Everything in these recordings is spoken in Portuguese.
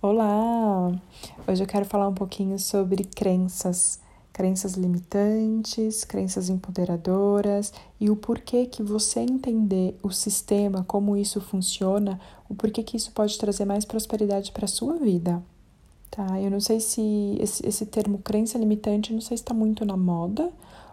Olá! Hoje eu quero falar um pouquinho sobre crenças, crenças limitantes, crenças empoderadoras e o porquê que você entender o sistema, como isso funciona, o porquê que isso pode trazer mais prosperidade para a sua vida. Tá? Eu não sei se esse, esse termo crença limitante, não sei se está muito na moda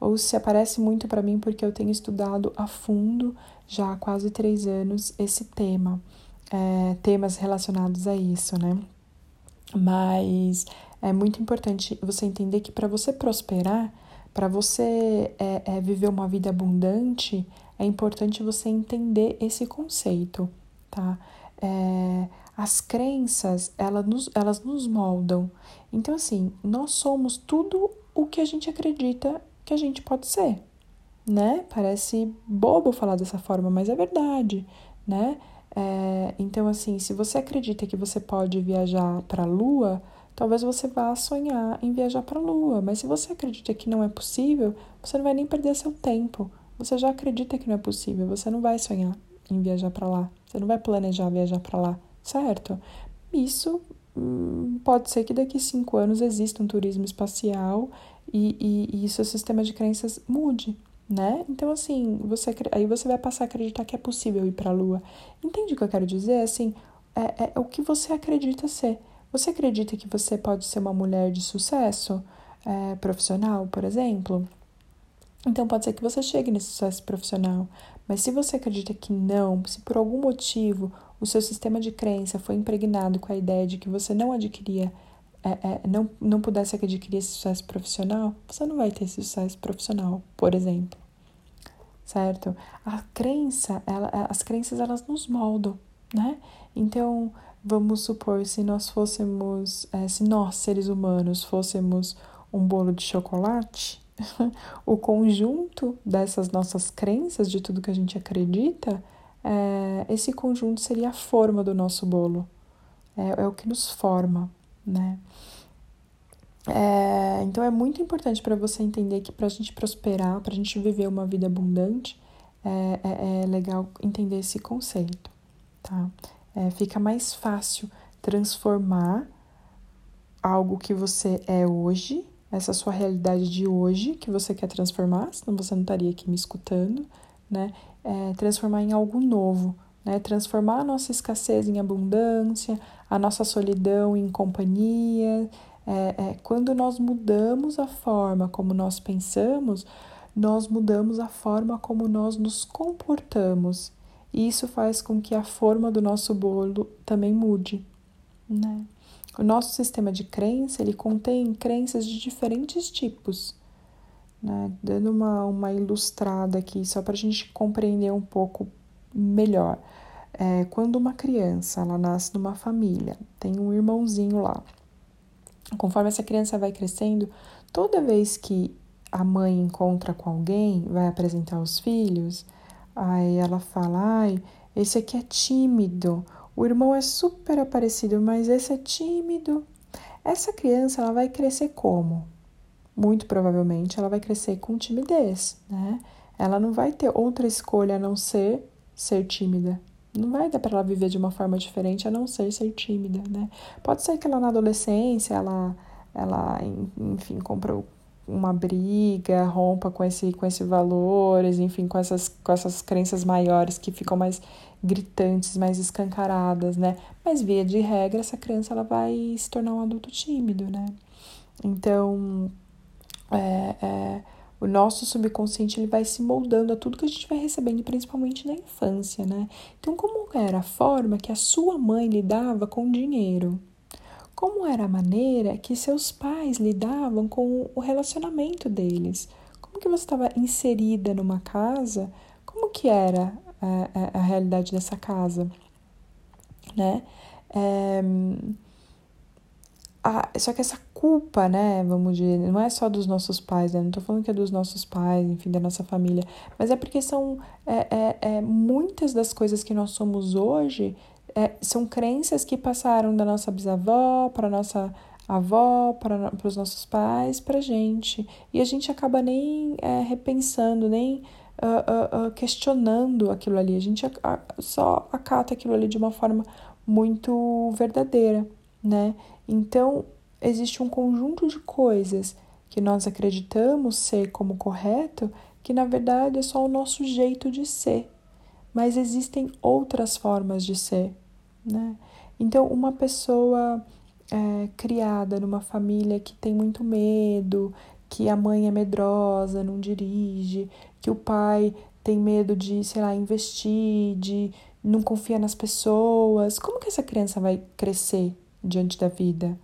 ou se aparece muito para mim porque eu tenho estudado a fundo já há quase três anos esse tema é, temas relacionados a isso, né? Mas é muito importante você entender que para você prosperar, para você é, é, viver uma vida abundante, é importante você entender esse conceito, tá? É, as crenças, elas nos, elas nos moldam. Então, assim, nós somos tudo o que a gente acredita que a gente pode ser, né? Parece bobo falar dessa forma, mas é verdade, né? É, então, assim, se você acredita que você pode viajar para a Lua, talvez você vá sonhar em viajar para a Lua. Mas se você acredita que não é possível, você não vai nem perder seu tempo. Você já acredita que não é possível, você não vai sonhar em viajar para lá. Você não vai planejar viajar para lá, certo? Isso hum, pode ser que daqui cinco anos exista um turismo espacial e, e, e seu sistema de crenças mude né? Então, assim, você, aí você vai passar a acreditar que é possível ir para a Lua. Entende o que eu quero dizer? Assim, é, é o que você acredita ser. Você acredita que você pode ser uma mulher de sucesso é, profissional, por exemplo? Então, pode ser que você chegue nesse sucesso profissional. Mas se você acredita que não, se por algum motivo o seu sistema de crença foi impregnado com a ideia de que você não adquiria é, é, não, não pudesse adquirir esse sucesso profissional, você não vai ter esse sucesso profissional, por exemplo. Certo? A crença, ela, as crenças, elas nos moldam, né? Então, vamos supor, se nós fôssemos, é, se nós, seres humanos, fôssemos um bolo de chocolate, o conjunto dessas nossas crenças, de tudo que a gente acredita, é, esse conjunto seria a forma do nosso bolo. É, é o que nos forma né? É, então é muito importante para você entender que para a gente prosperar, para a gente viver uma vida abundante, é, é, é legal entender esse conceito, tá? É, fica mais fácil transformar algo que você é hoje, essa sua realidade de hoje que você quer transformar, senão você não estaria aqui me escutando, né? É, transformar em algo novo, né? Transformar a nossa escassez em abundância, a nossa solidão em companhia. É, é, quando nós mudamos a forma como nós pensamos, nós mudamos a forma como nós nos comportamos. E isso faz com que a forma do nosso bolo também mude, né? O nosso sistema de crença, ele contém crenças de diferentes tipos, né? Dando uma, uma ilustrada aqui, só para a gente compreender um pouco melhor. É, quando uma criança ela nasce numa família, tem um irmãozinho lá. Conforme essa criança vai crescendo, toda vez que a mãe encontra com alguém, vai apresentar os filhos, aí ela fala: ai, esse aqui é tímido, o irmão é super aparecido, mas esse é tímido. Essa criança ela vai crescer como? Muito provavelmente ela vai crescer com timidez, né? Ela não vai ter outra escolha a não ser ser tímida. Não vai dar para ela viver de uma forma diferente a não ser ser tímida, né? Pode ser que ela na adolescência, ela, ela enfim, compra uma briga, rompa com esse com esses valores, enfim, com essas com essas crenças maiores que ficam mais gritantes, mais escancaradas, né? Mas via de regra, essa criança ela vai se tornar um adulto tímido, né? Então, é, é o nosso subconsciente ele vai se moldando a tudo que a gente vai recebendo, principalmente na infância, né? Então, como era a forma que a sua mãe lidava com dinheiro? Como era a maneira que seus pais lidavam com o relacionamento deles? Como que você estava inserida numa casa? Como que era a, a, a realidade dessa casa? Né? É, a, só que essa culpa, né, vamos dizer, não é só dos nossos pais, né? Não tô falando que é dos nossos pais, enfim, da nossa família, mas é porque são é, é, é muitas das coisas que nós somos hoje é, são crenças que passaram da nossa bisavó para nossa avó, para os nossos pais, para gente. E a gente acaba nem é, repensando, nem uh, uh, uh, questionando aquilo ali. A gente só acata aquilo ali de uma forma muito verdadeira né? Então, existe um conjunto de coisas que nós acreditamos ser como correto, que na verdade é só o nosso jeito de ser. Mas existem outras formas de ser, né? Então, uma pessoa é, criada numa família que tem muito medo, que a mãe é medrosa, não dirige, que o pai tem medo de, sei lá, investir, de não confia nas pessoas, como que essa criança vai crescer diante da vida?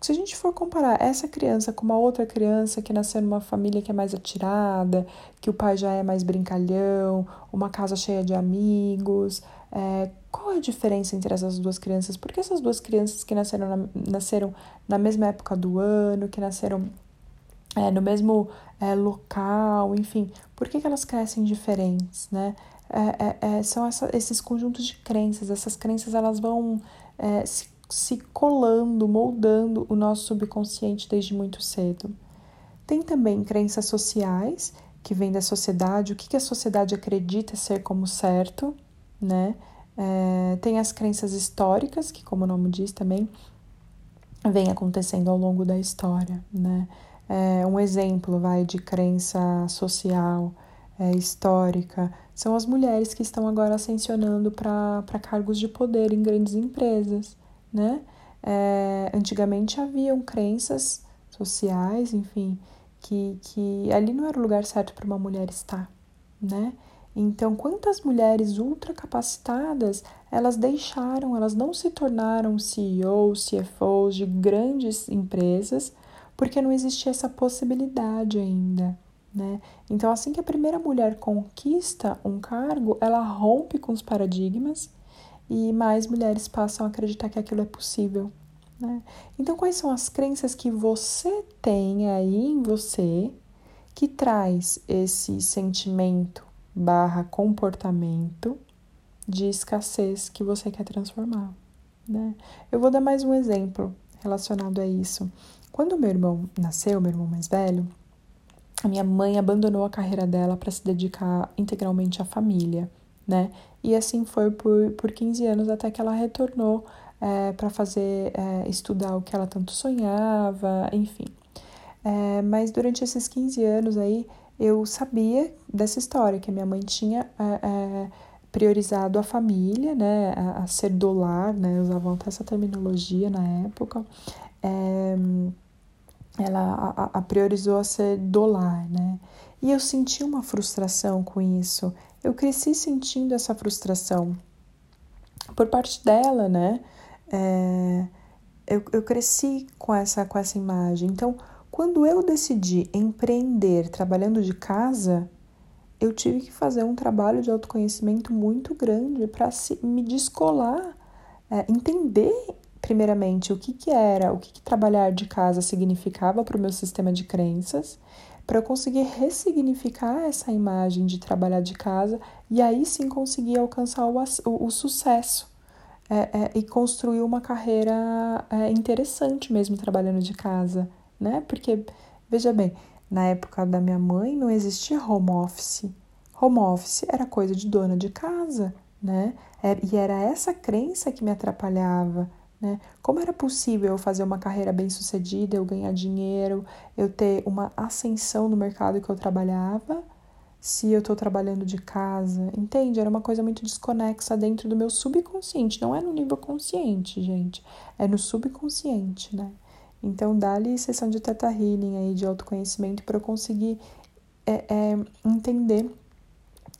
Se a gente for comparar essa criança com uma outra criança que nasceu numa família que é mais atirada, que o pai já é mais brincalhão, uma casa cheia de amigos, é, qual é a diferença entre essas duas crianças? Porque essas duas crianças que nasceram na, nasceram na mesma época do ano, que nasceram é, no mesmo é, local, enfim, por que, que elas crescem diferentes, né? É, é, é são essa, esses conjuntos de crenças, essas crenças elas vão é, se se colando, moldando o nosso subconsciente desde muito cedo. Tem também crenças sociais, que vêm da sociedade, o que, a sociedade acredita ser como certo, né? É, tem as crenças históricas, que, como o nome diz também, vem acontecendo ao longo da história, né? É, um exemplo, vai, de crença social, é, histórica, são as mulheres que estão agora ascensionando para cargos de poder em grandes empresas né? É, antigamente haviam crenças sociais, enfim, que, que ali não era o lugar certo para uma mulher estar, né? Então, quantas mulheres ultracapacitadas elas deixaram, elas não se tornaram CEOs, CFOs de grandes empresas, porque não existia essa possibilidade ainda, né? Então, assim que a primeira mulher conquista um cargo, ela rompe com os paradigmas e mais mulheres passam a acreditar que aquilo é possível. Né? Então, quais são as crenças que você tem aí em você que traz esse sentimento barra comportamento de escassez que você quer transformar? Né? Eu vou dar mais um exemplo relacionado a isso. Quando meu irmão nasceu, meu irmão mais velho, a minha mãe abandonou a carreira dela para se dedicar integralmente à família né? E assim foi por, por 15 anos até que ela retornou é, para fazer é, estudar o que ela tanto sonhava, enfim. É, mas durante esses 15 anos aí, eu sabia dessa história, que a minha mãe tinha é, é, priorizado a família, né, a, a, ser dolar, né, usavam até essa terminologia na época, é, ela a, a priorizou a ser dolar, né, e eu senti uma frustração com isso, eu cresci sentindo essa frustração por parte dela, né? É, eu, eu cresci com essa, com essa imagem. Então, quando eu decidi empreender trabalhando de casa, eu tive que fazer um trabalho de autoconhecimento muito grande para me descolar, é, entender primeiramente o que, que era, o que, que trabalhar de casa significava para o meu sistema de crenças para eu conseguir ressignificar essa imagem de trabalhar de casa e aí sim conseguir alcançar o, o, o sucesso é, é, e construir uma carreira é, interessante mesmo trabalhando de casa, né? Porque, veja bem, na época da minha mãe não existia home office. Home office era coisa de dona de casa, né? É, e era essa crença que me atrapalhava, né? Como era possível eu fazer uma carreira bem sucedida, eu ganhar dinheiro, eu ter uma ascensão no mercado que eu trabalhava, se eu estou trabalhando de casa? Entende? Era uma coisa muito desconexa dentro do meu subconsciente. Não é no nível consciente, gente. É no subconsciente, né? Então, dá-lhe sessão de teta healing aí, de autoconhecimento, para eu conseguir é, é, entender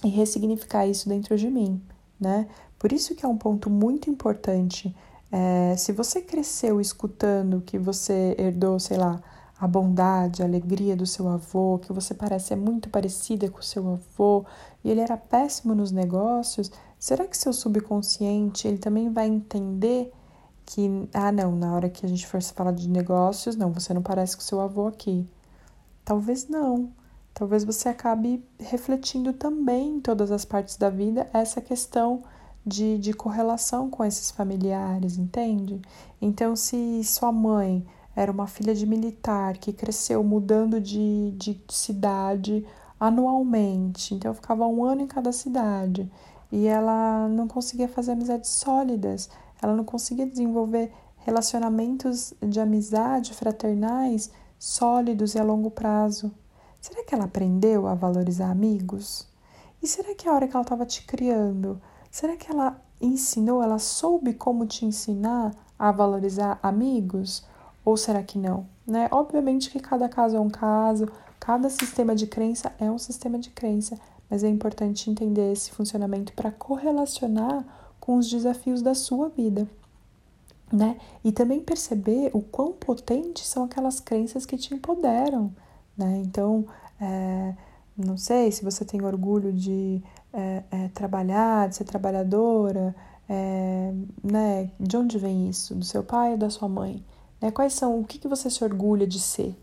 e ressignificar isso dentro de mim, né? Por isso que é um ponto muito importante é, se você cresceu escutando que você herdou, sei lá, a bondade, a alegria do seu avô, que você parece ser muito parecida com o seu avô e ele era péssimo nos negócios, será que seu subconsciente ele também vai entender que, ah, não, na hora que a gente for falar de negócios, não, você não parece com seu avô aqui? Talvez não. Talvez você acabe refletindo também em todas as partes da vida essa questão de, de correlação com esses familiares, entende? Então, se sua mãe era uma filha de militar que cresceu mudando de, de cidade anualmente, então ficava um ano em cada cidade e ela não conseguia fazer amizades sólidas, ela não conseguia desenvolver relacionamentos de amizade fraternais sólidos e a longo prazo. Será que ela aprendeu a valorizar amigos? E será que a hora que ela estava te criando, será que ela ensinou, ela soube como te ensinar a valorizar amigos? Ou será que não? Né? Obviamente que cada caso é um caso, cada sistema de crença é um sistema de crença, mas é importante entender esse funcionamento para correlacionar com os desafios da sua vida. Né? E também perceber o quão potentes são aquelas crenças que te empoderam, né? Então, é, não sei se você tem orgulho de é, é, trabalhar, de ser trabalhadora, é, né? De onde vem isso? Do seu pai ou da sua mãe? Né? Quais são, o que, que você se orgulha de ser?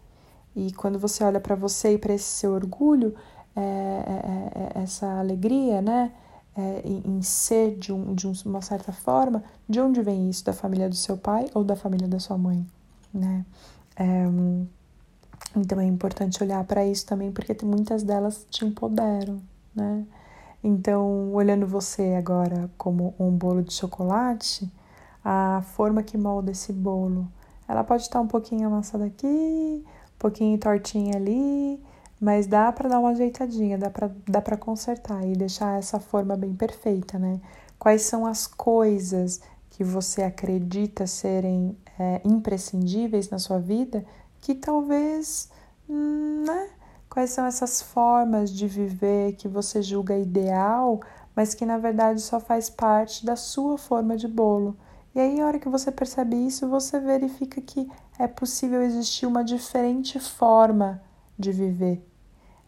E quando você olha para você e para esse seu orgulho, é, é, essa alegria, né? Em, em, ser de, um, de uma certa forma, de onde vem isso? Da família do seu pai ou da família da sua mãe, né? Então é importante olhar para isso também, porque muitas delas te empoderam, né? Então, olhando você agora como um bolo de chocolate, a forma que molda esse bolo, ela pode estar um pouquinho amassada aqui, um pouquinho tortinha ali, mas dá para dar uma ajeitadinha, dá para dá para consertar e deixar essa forma bem perfeita, né? Quais são as coisas que você acredita serem é, imprescindíveis na sua vida que talvez, né? Quais são essas formas de viver que você julga ideal, mas que na verdade só faz parte da sua forma de bolo? E aí, a hora que você percebe isso, você verifica que é possível existir uma diferente forma de viver.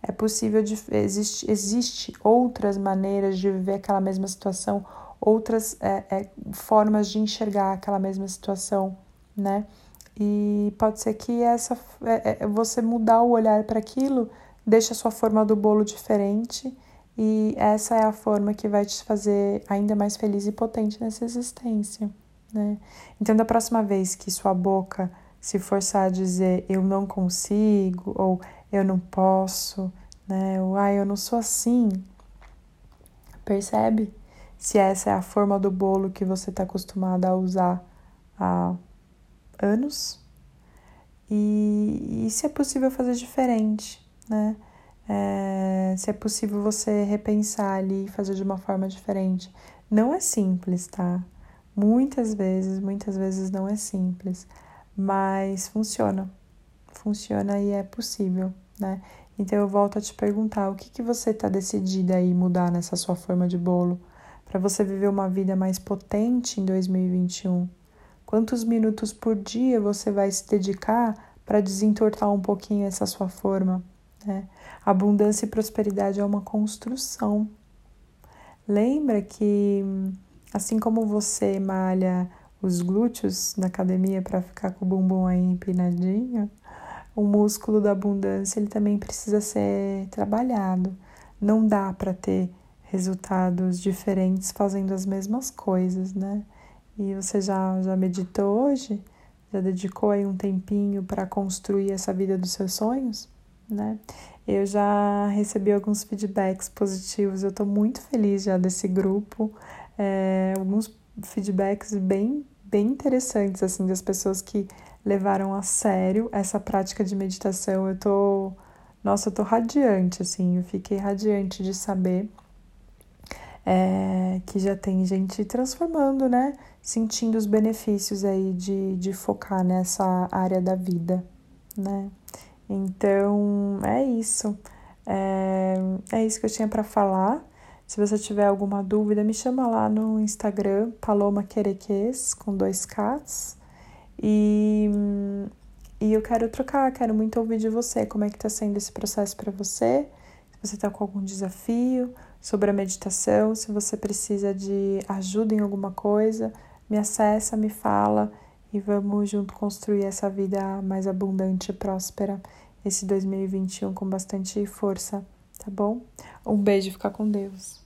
É possível, existe, existe outras maneiras de viver aquela mesma situação, outras é, é, formas de enxergar aquela mesma situação, né? E pode ser que essa é, é, você mudar o olhar para aquilo deixa a sua forma do bolo diferente e essa é a forma que vai te fazer ainda mais feliz e potente nessa existência, né? Então, da próxima vez que sua boca se forçar a dizer eu não consigo ou eu não posso, né? Ou ah, eu não sou assim. Percebe se essa é a forma do bolo que você está acostumada a usar há anos e, e se é possível fazer diferente, né? É, se é possível você repensar ali e fazer de uma forma diferente. Não é simples, tá? Muitas vezes, muitas vezes não é simples, mas funciona. Funciona e é possível, né? Então eu volto a te perguntar, o que, que você está decidida aí mudar nessa sua forma de bolo para você viver uma vida mais potente em 2021? Quantos minutos por dia você vai se dedicar para desentortar um pouquinho essa sua forma? Né? Abundância e prosperidade é uma construção. Lembra que, assim como você malha os glúteos na academia para ficar com o bumbum aí empinadinho, o músculo da abundância ele também precisa ser trabalhado. Não dá para ter resultados diferentes fazendo as mesmas coisas, né? E você já, já meditou hoje? Já dedicou aí um tempinho para construir essa vida dos seus sonhos? Né? Eu já recebi alguns feedbacks positivos, eu estou muito feliz já desse grupo. É, alguns feedbacks bem, bem interessantes, assim, das pessoas que levaram a sério essa prática de meditação. Eu tô, nossa, eu tô radiante, assim, eu fiquei radiante de saber é, que já tem gente transformando, né? Sentindo os benefícios aí de, de focar nessa área da vida, né? Então, é isso. É, é isso que eu tinha para falar. Se você tiver alguma dúvida, me chama lá no Instagram, Paloma Quereques, com dois Ks. E, e eu quero trocar, quero muito ouvir de você, como é que tá sendo esse processo para você, se você tá com algum desafio, sobre a meditação, se você precisa de ajuda em alguma coisa, me acessa, me fala e vamos junto construir essa vida mais abundante e próspera esse 2021 com bastante força, tá bom? Um beijo, fica com Deus.